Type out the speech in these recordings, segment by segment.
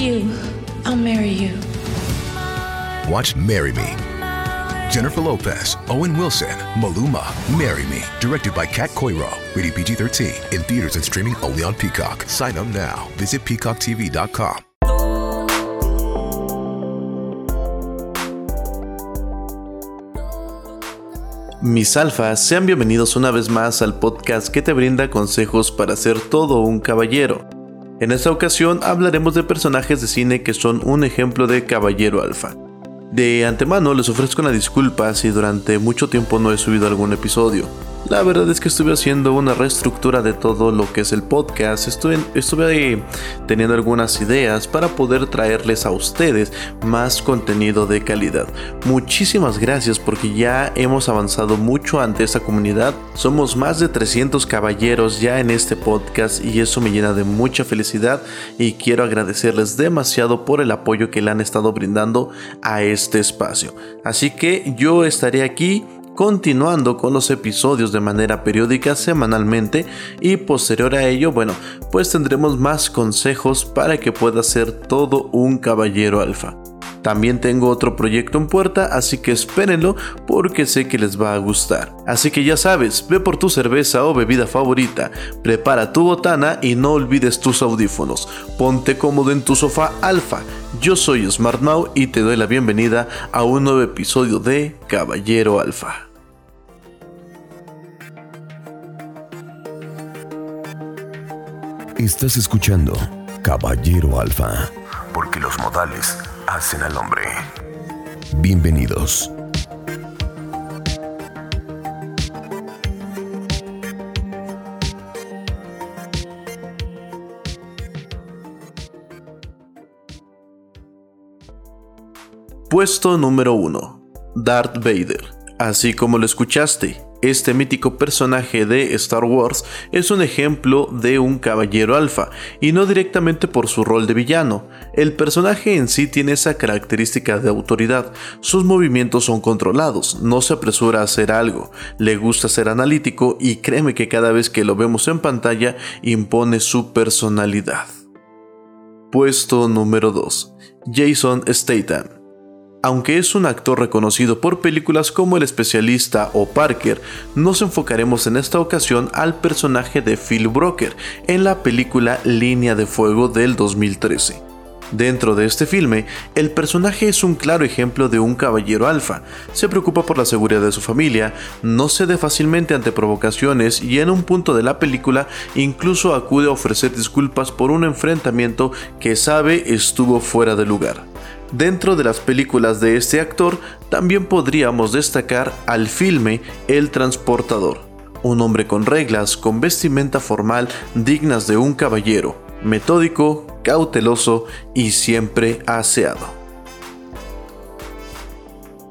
You. I'll marry you. Watch Marry Me. Jennifer Lopez, Owen Wilson, Maluma, Marry Me. Directed by Kat Coiro. Rated PG 13. In theaters and streaming only on Peacock. Sign up now. Visit peacocktv.com. Mis alfas, sean bienvenidos una vez más al podcast que te brinda consejos para ser todo un caballero. En esta ocasión hablaremos de personajes de cine que son un ejemplo de caballero alfa. De antemano les ofrezco una disculpa si durante mucho tiempo no he subido algún episodio. La verdad es que estuve haciendo una reestructura de todo lo que es el podcast. Estuve, estuve teniendo algunas ideas para poder traerles a ustedes más contenido de calidad. Muchísimas gracias porque ya hemos avanzado mucho ante esta comunidad. Somos más de 300 caballeros ya en este podcast y eso me llena de mucha felicidad y quiero agradecerles demasiado por el apoyo que le han estado brindando a este espacio. Así que yo estaré aquí continuando con los episodios de manera periódica semanalmente y posterior a ello, bueno, pues tendremos más consejos para que pueda ser todo un caballero alfa. También tengo otro proyecto en puerta, así que espérenlo porque sé que les va a gustar. Así que ya sabes, ve por tu cerveza o bebida favorita, prepara tu botana y no olvides tus audífonos. Ponte cómodo en tu sofá alfa. Yo soy Smart y te doy la bienvenida a un nuevo episodio de Caballero Alfa. Estás escuchando Caballero Alfa, porque los modales hacen al hombre. Bienvenidos. Puesto número 1. Darth Vader. Así como lo escuchaste, este mítico personaje de Star Wars es un ejemplo de un caballero alfa, y no directamente por su rol de villano. El personaje en sí tiene esa característica de autoridad, sus movimientos son controlados, no se apresura a hacer algo, le gusta ser analítico y créeme que cada vez que lo vemos en pantalla impone su personalidad. Puesto número 2. Jason Statham. Aunque es un actor reconocido por películas como El especialista o Parker, nos enfocaremos en esta ocasión al personaje de Phil Broker en la película Línea de Fuego del 2013. Dentro de este filme, el personaje es un claro ejemplo de un caballero alfa. Se preocupa por la seguridad de su familia, no cede fácilmente ante provocaciones y en un punto de la película incluso acude a ofrecer disculpas por un enfrentamiento que sabe estuvo fuera de lugar. Dentro de las películas de este actor también podríamos destacar al filme El Transportador, un hombre con reglas, con vestimenta formal dignas de un caballero, metódico, cauteloso y siempre aseado.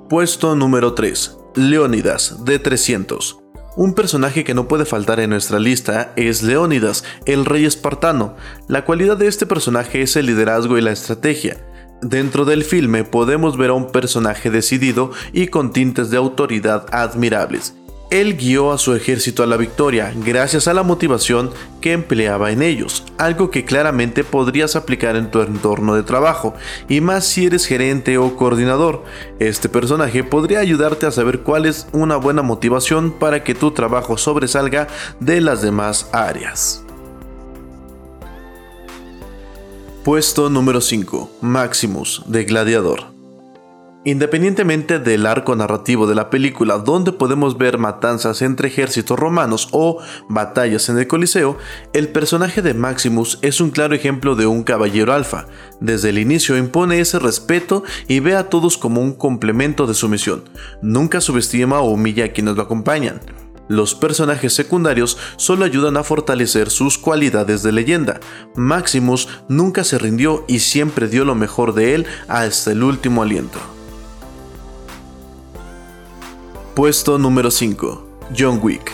Puesto número 3. Leónidas de 300. Un personaje que no puede faltar en nuestra lista es Leónidas, el rey espartano. La cualidad de este personaje es el liderazgo y la estrategia. Dentro del filme podemos ver a un personaje decidido y con tintes de autoridad admirables. Él guió a su ejército a la victoria gracias a la motivación que empleaba en ellos, algo que claramente podrías aplicar en tu entorno de trabajo, y más si eres gerente o coordinador. Este personaje podría ayudarte a saber cuál es una buena motivación para que tu trabajo sobresalga de las demás áreas. Puesto número 5. Maximus, de Gladiador. Independientemente del arco narrativo de la película donde podemos ver matanzas entre ejércitos romanos o batallas en el Coliseo, el personaje de Maximus es un claro ejemplo de un caballero alfa. Desde el inicio impone ese respeto y ve a todos como un complemento de su misión. Nunca subestima o humilla a quienes lo acompañan. Los personajes secundarios solo ayudan a fortalecer sus cualidades de leyenda. Maximus nunca se rindió y siempre dio lo mejor de él hasta el último aliento. Puesto número 5. John Wick.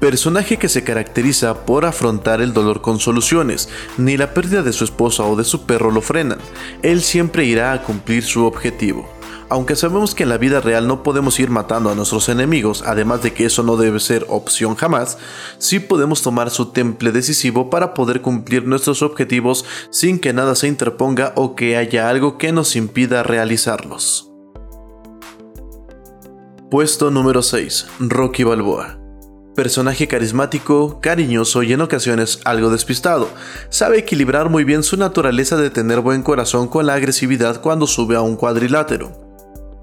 personaje que se caracteriza por afrontar el dolor con soluciones, ni la pérdida de su esposa o de su perro lo frenan, él siempre irá a cumplir su objetivo. Aunque sabemos que en la vida real no podemos ir matando a nuestros enemigos, además de que eso no debe ser opción jamás, sí podemos tomar su temple decisivo para poder cumplir nuestros objetivos sin que nada se interponga o que haya algo que nos impida realizarlos. Puesto número 6. Rocky Balboa. Personaje carismático, cariñoso y en ocasiones algo despistado. Sabe equilibrar muy bien su naturaleza de tener buen corazón con la agresividad cuando sube a un cuadrilátero.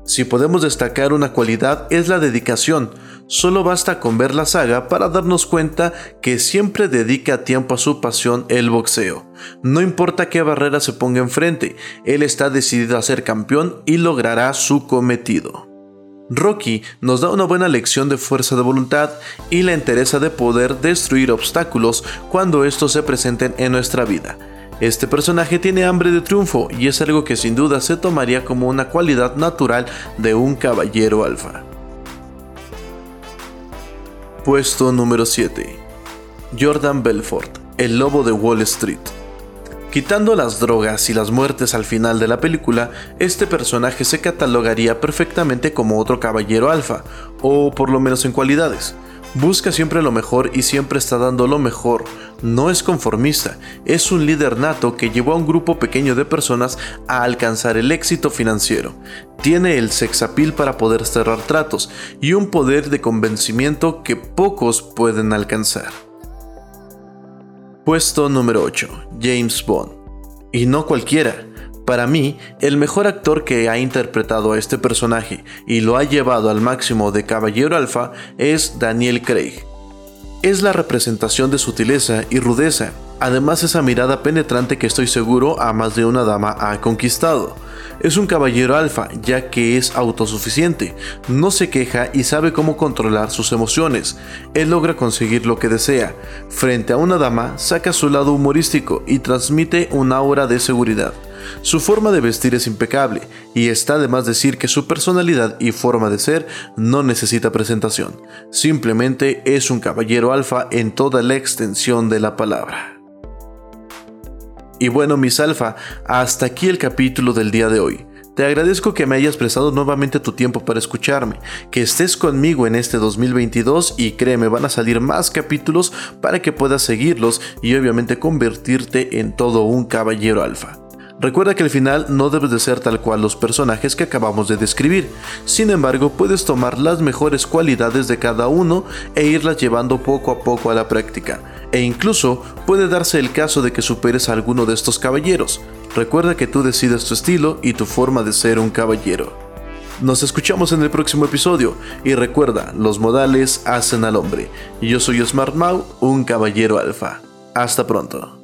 Si podemos destacar una cualidad es la dedicación. Solo basta con ver la saga para darnos cuenta que siempre dedica tiempo a su pasión, el boxeo. No importa qué barrera se ponga enfrente, él está decidido a ser campeón y logrará su cometido. Rocky nos da una buena lección de fuerza de voluntad y la entereza de poder destruir obstáculos cuando estos se presenten en nuestra vida este personaje tiene hambre de triunfo y es algo que sin duda se tomaría como una cualidad natural de un caballero alfa. Puesto número 7. Jordan Belfort, el lobo de Wall Street. Quitando las drogas y las muertes al final de la película, este personaje se catalogaría perfectamente como otro caballero alfa, o por lo menos en cualidades. Busca siempre lo mejor y siempre está dando lo mejor. No es conformista, es un líder nato que llevó a un grupo pequeño de personas a alcanzar el éxito financiero. Tiene el sexapil para poder cerrar tratos y un poder de convencimiento que pocos pueden alcanzar. Puesto número 8. James Bond. Y no cualquiera. Para mí, el mejor actor que ha interpretado a este personaje y lo ha llevado al máximo de Caballero Alfa es Daniel Craig. Es la representación de sutileza y rudeza, además esa mirada penetrante que estoy seguro a más de una dama ha conquistado. Es un caballero alfa, ya que es autosuficiente, no se queja y sabe cómo controlar sus emociones. Él logra conseguir lo que desea. Frente a una dama, saca su lado humorístico y transmite un aura de seguridad. Su forma de vestir es impecable y está de más decir que su personalidad y forma de ser no necesita presentación. Simplemente es un caballero alfa en toda la extensión de la palabra. Y bueno, mis alfa, hasta aquí el capítulo del día de hoy. Te agradezco que me hayas prestado nuevamente tu tiempo para escucharme, que estés conmigo en este 2022 y créeme, van a salir más capítulos para que puedas seguirlos y obviamente convertirte en todo un caballero alfa. Recuerda que al final no debes de ser tal cual los personajes que acabamos de describir, sin embargo puedes tomar las mejores cualidades de cada uno e irlas llevando poco a poco a la práctica, e incluso puede darse el caso de que superes a alguno de estos caballeros. Recuerda que tú decides tu estilo y tu forma de ser un caballero. Nos escuchamos en el próximo episodio y recuerda, los modales hacen al hombre. Yo soy Smart Mau, un caballero alfa. Hasta pronto.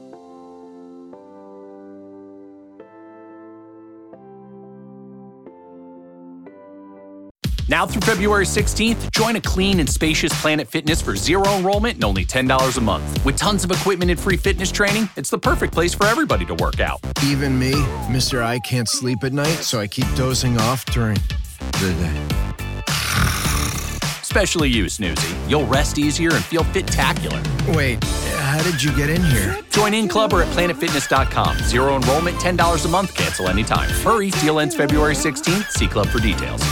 Now through February 16th, join a clean and spacious Planet Fitness for zero enrollment and only $10 a month. With tons of equipment and free fitness training, it's the perfect place for everybody to work out. Even me, Mr. I can't sleep at night, so I keep dozing off during the day. Especially you, Snoozy. You'll rest easier and feel fit-tacular. Wait, how did you get in here? Join in club or at planetfitness.com. Zero enrollment, $10 a month, cancel anytime. Hurry, deal ends February 16th. See club for details.